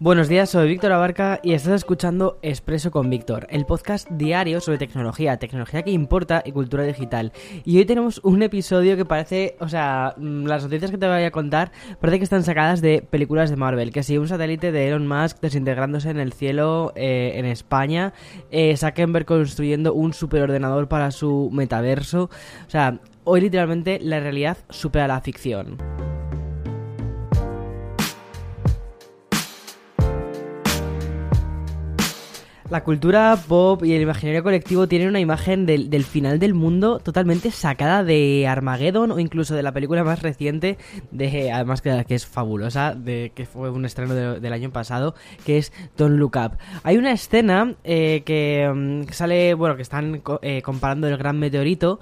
Buenos días, soy Víctor Abarca y estás escuchando Expreso con Víctor, el podcast diario sobre tecnología, tecnología que importa y cultura digital. Y hoy tenemos un episodio que parece, o sea, mm, las noticias que te voy a contar parece que están sacadas de películas de Marvel, que si un satélite de Elon Musk desintegrándose en el cielo eh, en España, eh, construyendo un superordenador para su metaverso, o sea, hoy literalmente la realidad supera la ficción. La cultura pop y el imaginario colectivo tienen una imagen del, final del mundo totalmente sacada de Armageddon o incluso de la película más reciente, de además que, es fabulosa, de que fue un estreno del año pasado, que es Don't Look Up. Hay una escena eh, que mm, sale, bueno, que están eh, comparando el gran meteorito,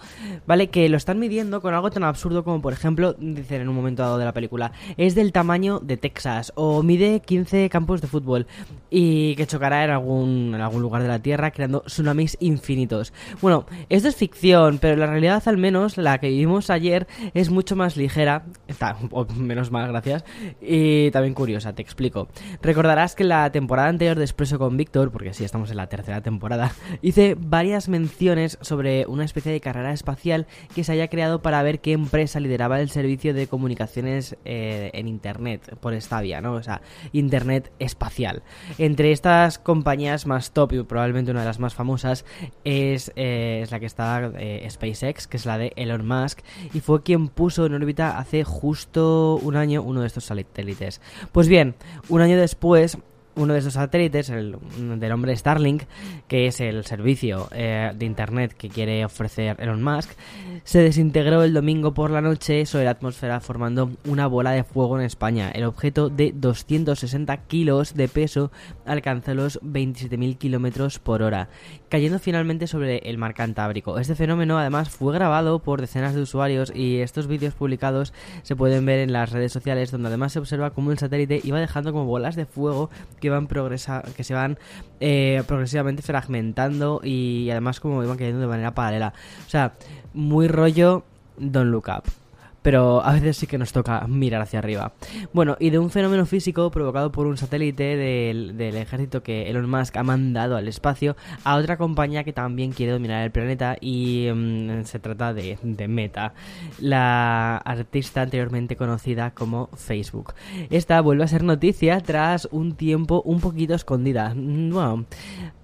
¿vale? Que lo están midiendo con algo tan absurdo como, por ejemplo, dicen en un momento dado de la película, es del tamaño de Texas o mide 15 campos de fútbol y que chocará en algún en algún lugar de la Tierra creando tsunamis infinitos. Bueno, esto es ficción, pero la realidad al menos, la que vivimos ayer, es mucho más ligera, está, menos mal, gracias, y también curiosa, te explico. Recordarás que la temporada anterior de Expreso con Víctor, porque sí, estamos en la tercera temporada, hice varias menciones sobre una especie de carrera espacial que se haya creado para ver qué empresa lideraba el servicio de comunicaciones eh, en Internet, por esta vía, ¿no? O sea, Internet espacial. Entre estas compañías más top y probablemente una de las más famosas es, eh, es la que está eh, SpaceX, que es la de Elon Musk, y fue quien puso en órbita hace justo un año uno de estos satélites. Pues bien, un año después uno de esos satélites, el del hombre Starlink, que es el servicio eh, de Internet que quiere ofrecer Elon Musk, se desintegró el domingo por la noche sobre la atmósfera formando una bola de fuego en España. El objeto de 260 kilos de peso alcanzó los 27.000 kilómetros por hora, cayendo finalmente sobre el mar Cantábrico. Este fenómeno además fue grabado por decenas de usuarios y estos vídeos publicados se pueden ver en las redes sociales donde además se observa cómo el satélite iba dejando como bolas de fuego que que progresa que se van eh, progresivamente fragmentando y además como iban cayendo de manera paralela. O sea, muy rollo Don't Look Up pero a veces sí que nos toca mirar hacia arriba. Bueno, y de un fenómeno físico provocado por un satélite del, ejército que Elon Musk ha mandado al espacio a otra compañía que también quiere dominar el planeta y mm, se trata de, de, Meta, la artista anteriormente conocida como Facebook. Esta vuelve a ser noticia tras un tiempo un poquito escondida. Bueno,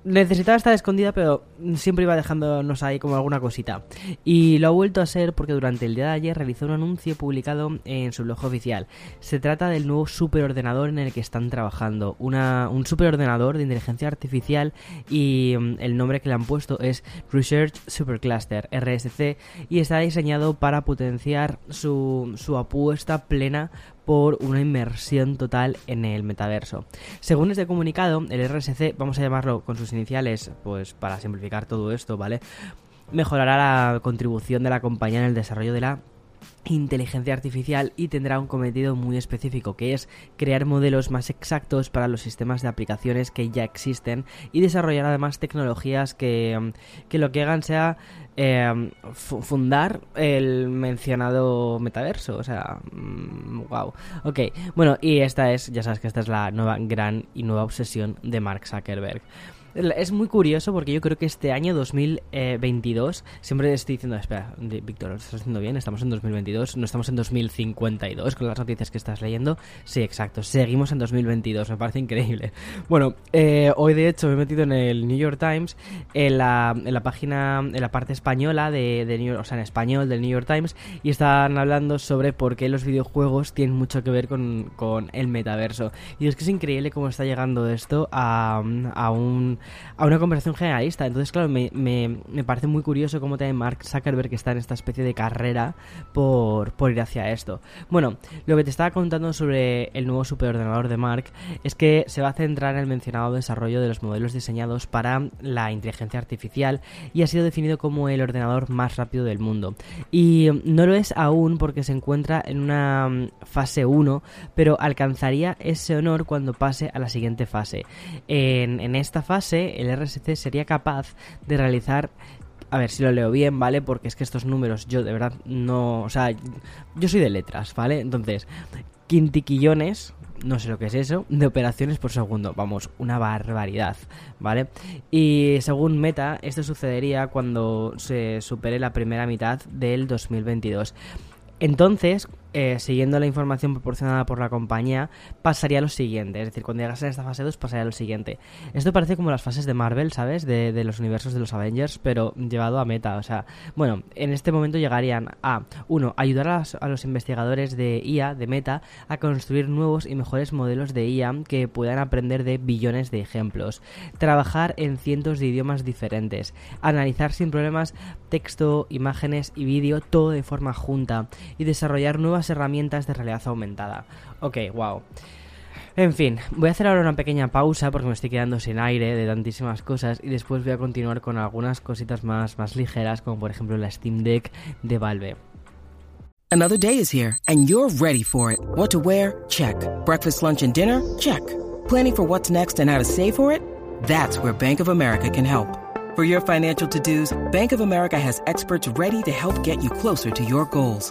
necesitaba estar escondida, pero siempre iba dejándonos ahí como alguna cosita. Y lo ha vuelto a ser porque durante el día de ayer realizó un anuncio publicado en su blog oficial. Se trata del nuevo superordenador en el que están trabajando. Un superordenador de inteligencia artificial y mm, el nombre que le han puesto es Research Supercluster, RSC, y está diseñado para potenciar su, su apuesta plena por una inmersión total en el metaverso. Según este comunicado, el RSC, vamos a llamarlo con sus iniciales, pues para simplificar todo esto, ¿vale? Mejorará la contribución de la compañía en el desarrollo de la inteligencia artificial y tendrá un cometido muy específico que es crear modelos más exactos para los sistemas de aplicaciones que ya existen y desarrollar además tecnologías que, mm, que lo que hagan sea eh, fundar el mencionado metaverso. O sea wow mm, ok bueno y esta es ya sabes que esta es la nueva gran y nueva obsesión de Mark Zuckerberg es muy curioso porque yo creo que este año 2022, siempre estoy diciendo, espera, Víctor, ¿lo estás haciendo bien? Estamos en 2022, no estamos en 2052 con las noticias que estás leyendo. Sí, exacto, seguimos en 2022, me parece increíble. Bueno, eh, hoy de hecho me he metido en el New York Times, en la, en la página, en la parte española de, de New York, o sea, en español del New York Times, y están hablando sobre por qué los videojuegos tienen mucho que ver con, con el metaverso. Y es que es increíble cómo está llegando esto a, a un a una conversación generalista. Entonces, claro, me, me, parece muy curioso cómo también Mark Zuckerberg está en esta especie de carrera por, por ir hacia esto. Bueno, lo que te estaba contando sobre el nuevo superordenador de Mark es que se va a centrar en el mencionado desarrollo de los modelos diseñados para la inteligencia artificial y ha sido definido como el ordenador más rápido del mundo. Y no lo es aún porque se encuentra en una mm, fase 1, pero alcanzaría ese honor cuando pase a la siguiente fase. En, en esta fase, el RSC sería capaz de realizar a ver si lo leo bien, ¿vale? Porque es que estos números yo de verdad no... O sea, yo soy de letras, ¿vale? Entonces, quintiquillones, no sé lo que es eso, de operaciones por segundo. Vamos, una barbaridad, ¿vale? Y según Meta, esto sucedería cuando se supere la primera mitad del 2022. Entonces, eh, siguiendo la información proporcionada por la compañía, pasaría lo siguiente. Es decir, cuando llegas a esta fase 2, pasaría lo siguiente. Esto parece como las fases de Marvel, ¿sabes? De, los universos de los Avengers, pero llevado a meta. O sea, bueno, en este momento llegarían a, uno, ayudar a los, investigadores de IA, de meta, a construir nuevos y mejores modelos de IA que puedan aprender de billones de ejemplos. Trabajar en cientos de idiomas diferentes. Analizar sin problemas texto, imágenes y vídeo, todo de forma junta. Y desarrollar nuevas herramientas de realidad aumentada. Ok, wow. En fin, voy a hacer ahora una pequeña pausa porque me estoy quedando sin aire de tantísimas cosas y después voy a continuar con algunas cositas más, más ligeras, como por ejemplo la Steam Deck de Valve. Another day is here and you're ready for it. What to wear? Check. Breakfast, lunch and dinner? Check. Planning for what's next and how to save for it? That's where Bank of America can help. For your financial to-dos, Bank of America has experts ready to help get you closer to your goals.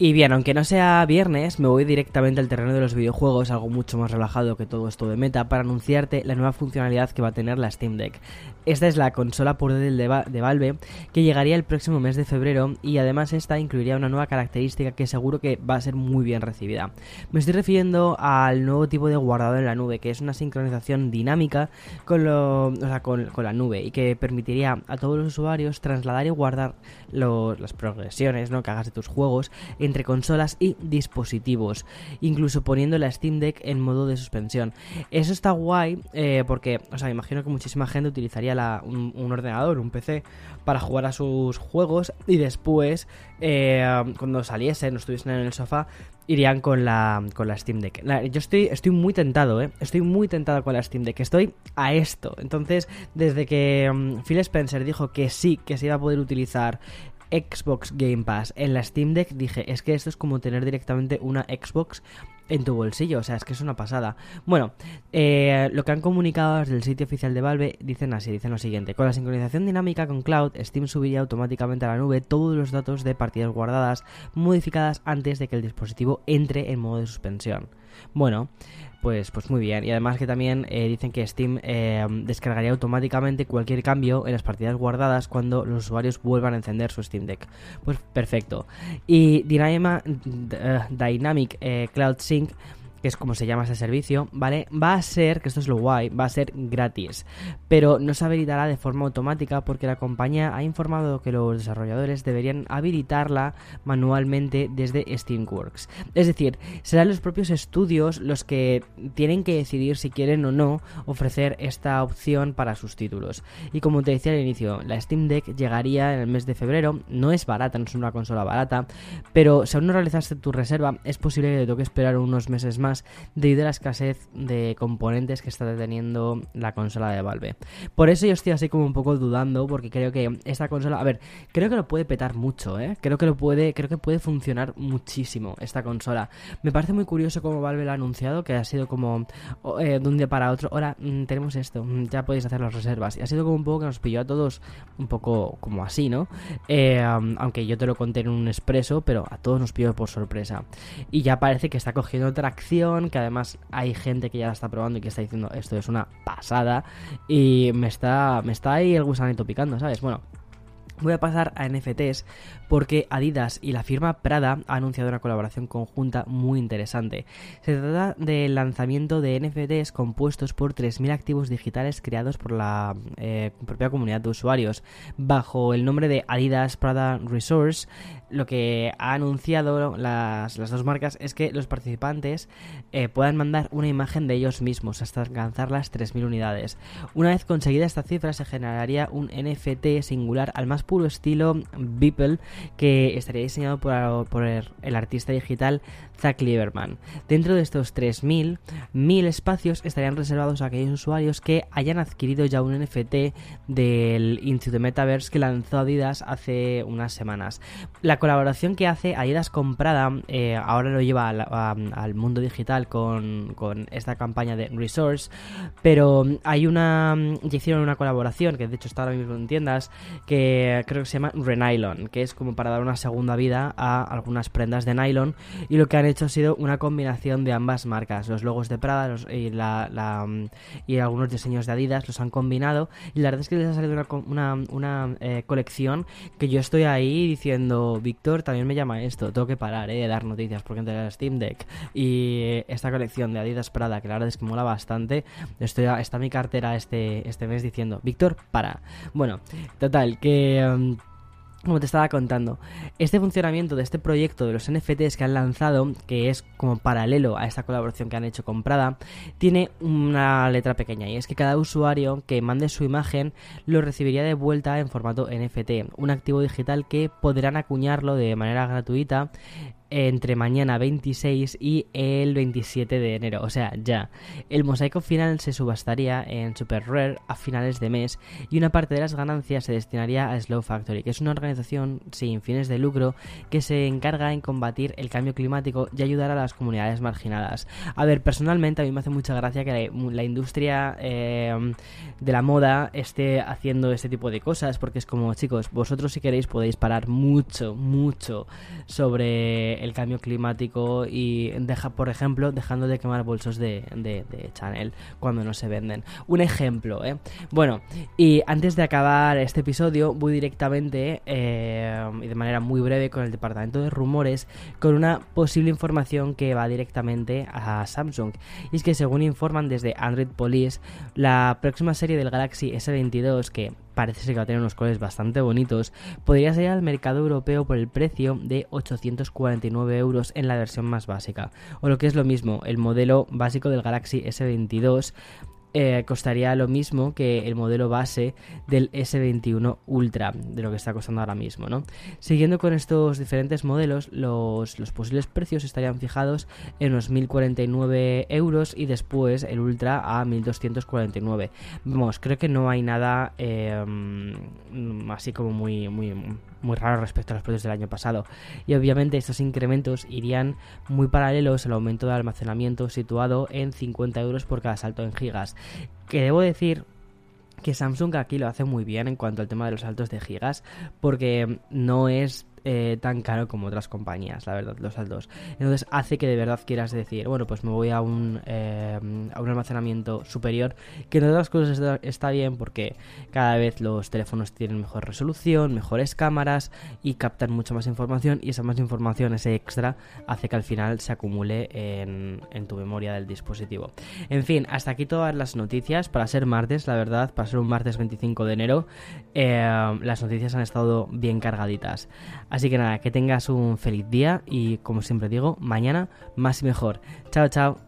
Y bien, aunque no sea viernes, me voy directamente al terreno de los videojuegos, algo mucho más relajado que todo esto de meta, para anunciarte la nueva funcionalidad que va a tener la Steam Deck. Esta es la consola portátil de, de Valve que llegaría el próximo mes de febrero y además esta incluiría una nueva característica que seguro que va a ser muy bien recibida. Me estoy refiriendo al nuevo tipo de guardado en la nube, que es una sincronización dinámica con, lo, con, la nube y que permitiría a todos los usuarios trasladar y guardar las progresiones ¿no? que hagas de tus juegos entre consolas y dispositivos, incluso poniendo la Steam Deck en modo de suspensión. Eso está guay eh, porque, o sea, me imagino que muchísima gente utilizaría un, ordenador, un PC, para jugar a sus juegos y después, eh, cuando saliesen o estuviesen en el sofá, irían con la, con la Steam Deck. yo estoy, estoy muy tentado, ¿eh? Estoy muy tentado con la Steam Deck. Estoy a esto. Entonces, desde que mm, Phil Spencer dijo que sí, que se iba a poder utilizar Xbox Game Pass en la Steam Deck, dije, es que esto es como tener directamente una Xbox en tu bolsillo, o sea, es que es una pasada. Bueno, eh, lo que han comunicado desde el sitio oficial de Valve dicen así, dicen lo siguiente, con la sincronización dinámica con Cloud, Steam subiría automáticamente a la nube todos los datos de partidas guardadas modificadas antes de que el dispositivo entre en modo de suspensión. Bueno, pues, pues muy bien. Y además que también eh, dicen que Steam eh, descargaría automáticamente cualquier cambio en las partidas guardadas cuando los usuarios vuelvan a encender su Steam Deck. Pues perfecto. Y Dynamic eh, Cloud Sync que es como se llama ese servicio, ¿vale? Va a ser, que esto es lo guay, va a ser gratis, pero no se habilitará de forma automática porque la compañía ha informado que los desarrolladores deberían habilitarla manualmente desde Steamworks. Es decir, serán los propios estudios los que tienen que decidir si quieren o no ofrecer esta opción para sus títulos. Y como te decía al inicio, la Steam Deck llegaría en el mes de febrero, no es barata, no es una consola barata, pero si aún no realizaste tu reserva, es posible que te toque esperar unos meses más debido a la escasez de componentes que está deteniendo la consola de Valve. Por eso yo estoy así como un poco dudando, porque creo que esta consola, a ver, creo que lo puede petar mucho, ¿eh? Creo que lo puede, creo que puede funcionar muchísimo esta consola. Me parece muy curioso cómo Valve lo ha anunciado, que ha sido como eh, de un día para otro, ahora mm, tenemos esto, mm, ya podéis hacer las reservas. Y ha sido como un poco que nos pilló a todos un poco como así, ¿no? Eh, aunque yo te lo conté en un expreso, pero a todos nos pilló por sorpresa. Y ya parece que está cogiendo tracción que además hay gente que ya la está probando y que está diciendo esto es una pasada y me está, me está ahí el gusanito picando, ¿sabes? Bueno, Voy a pasar a NFTs porque Adidas y la firma Prada han anunciado una colaboración conjunta muy interesante. Se trata del lanzamiento de NFTs compuestos por 3.000 activos digitales creados por la eh, propia comunidad de usuarios. Bajo el nombre de Adidas Prada Resource, lo que ha anunciado las, dos marcas es que los participantes eh, puedan mandar una imagen de ellos mismos hasta alcanzar las 3.000 unidades. Una vez conseguida esta cifra se generaría un NFT singular al más puro estilo Beeple que estaría diseñado por, el, artista digital Zach Lieberman. Dentro de estos 3.000, 1.000 espacios estarían reservados a aquellos usuarios que hayan adquirido ya un NFT del Into the Metaverse que lanzó Adidas hace unas semanas. La colaboración que hace Adidas comprada eh, ahora lo lleva al, mundo digital con, esta campaña de Resource, pero hay una... ya hicieron una colaboración que de hecho está ahora mismo en tiendas que creo que se llama Renylon, que es como para dar una segunda vida a algunas prendas de nylon y lo que han hecho ha sido una combinación de ambas marcas, los logos de Prada y, la, y algunos diseños de Adidas los han combinado y la verdad es que les ha salido una, una, eh, colección que yo estoy ahí diciendo, Víctor, también me llama esto, tengo que parar eh, de dar noticias porque entre el Steam Deck y esta colección de Adidas Prada, que la verdad es que mola bastante, estoy está mi cartera este, este mes diciendo, Víctor, para. Bueno, total, que... Em, como te estaba contando, este funcionamiento de este proyecto de los NFTs que han lanzado, que es como paralelo a esta colaboración que han hecho con Prada, tiene una letra pequeña y es que cada usuario que mande su imagen lo recibiría de vuelta en formato NFT, un activo digital que podrán acuñarlo de manera gratuita entre mañana 26 y el 27 de enero, o sea, ya. El mosaico final se subastaría en Super Rare a finales de mes y una parte de las ganancias se destinaría a Slow Factory, que es una organización sin fines de lucro que se encarga en combatir el cambio climático y ayudar a las comunidades marginadas. A ver, personalmente a mí me hace mucha gracia que la, industria eh, de la moda esté haciendo este tipo de cosas, porque es como, chicos, vosotros si queréis podéis parar mucho, mucho sobre el cambio climático y deja, por ejemplo, dejando de quemar bolsos de, Chanel cuando no se venden. Un ejemplo, ¿eh? Bueno, y antes de acabar este episodio, voy directamente eh, y de manera muy breve con el departamento de rumores con una posible información que va directamente a Samsung. Y es que según informan desde Android Police, la próxima serie del Galaxy S22 que parece ser que va a tener unos colores bastante bonitos, podría salir al mercado europeo por el precio de 849 euros en la versión más básica. O lo que es lo mismo, el modelo básico del Galaxy S22 eh, costaría lo mismo que el modelo base del S21 Ultra, de lo que está costando ahora mismo, ¿no? Siguiendo con estos diferentes modelos, los, posibles precios estarían fijados en unos 1049 euros y después el Ultra a 1249. Vamos, creo que no hay nada eh, así como muy, muy muy raro respecto a los precios del año pasado. Y obviamente estos incrementos irían muy paralelos al aumento de almacenamiento situado en 50 euros por cada salto en gigas. Que debo decir que Samsung aquí lo hace muy bien en cuanto al tema de los saltos de gigas, porque no es eh, tan caro como otras compañías, la verdad, los saldos. Entonces hace que de verdad quieras decir, bueno, pues me voy a un, eh, a un almacenamiento superior, que en otras cosas está, bien porque cada vez los teléfonos tienen mejor resolución, mejores cámaras y captan mucha más información y esa más información, ese extra, hace que al final se acumule en, tu memoria del dispositivo. En fin, hasta aquí todas las noticias. Para ser martes, la verdad, para ser un martes 25 de enero, eh, las noticias han estado bien cargaditas. Así que nada, que tengas un feliz día y como siempre digo, mañana más y mejor. Chao, chao.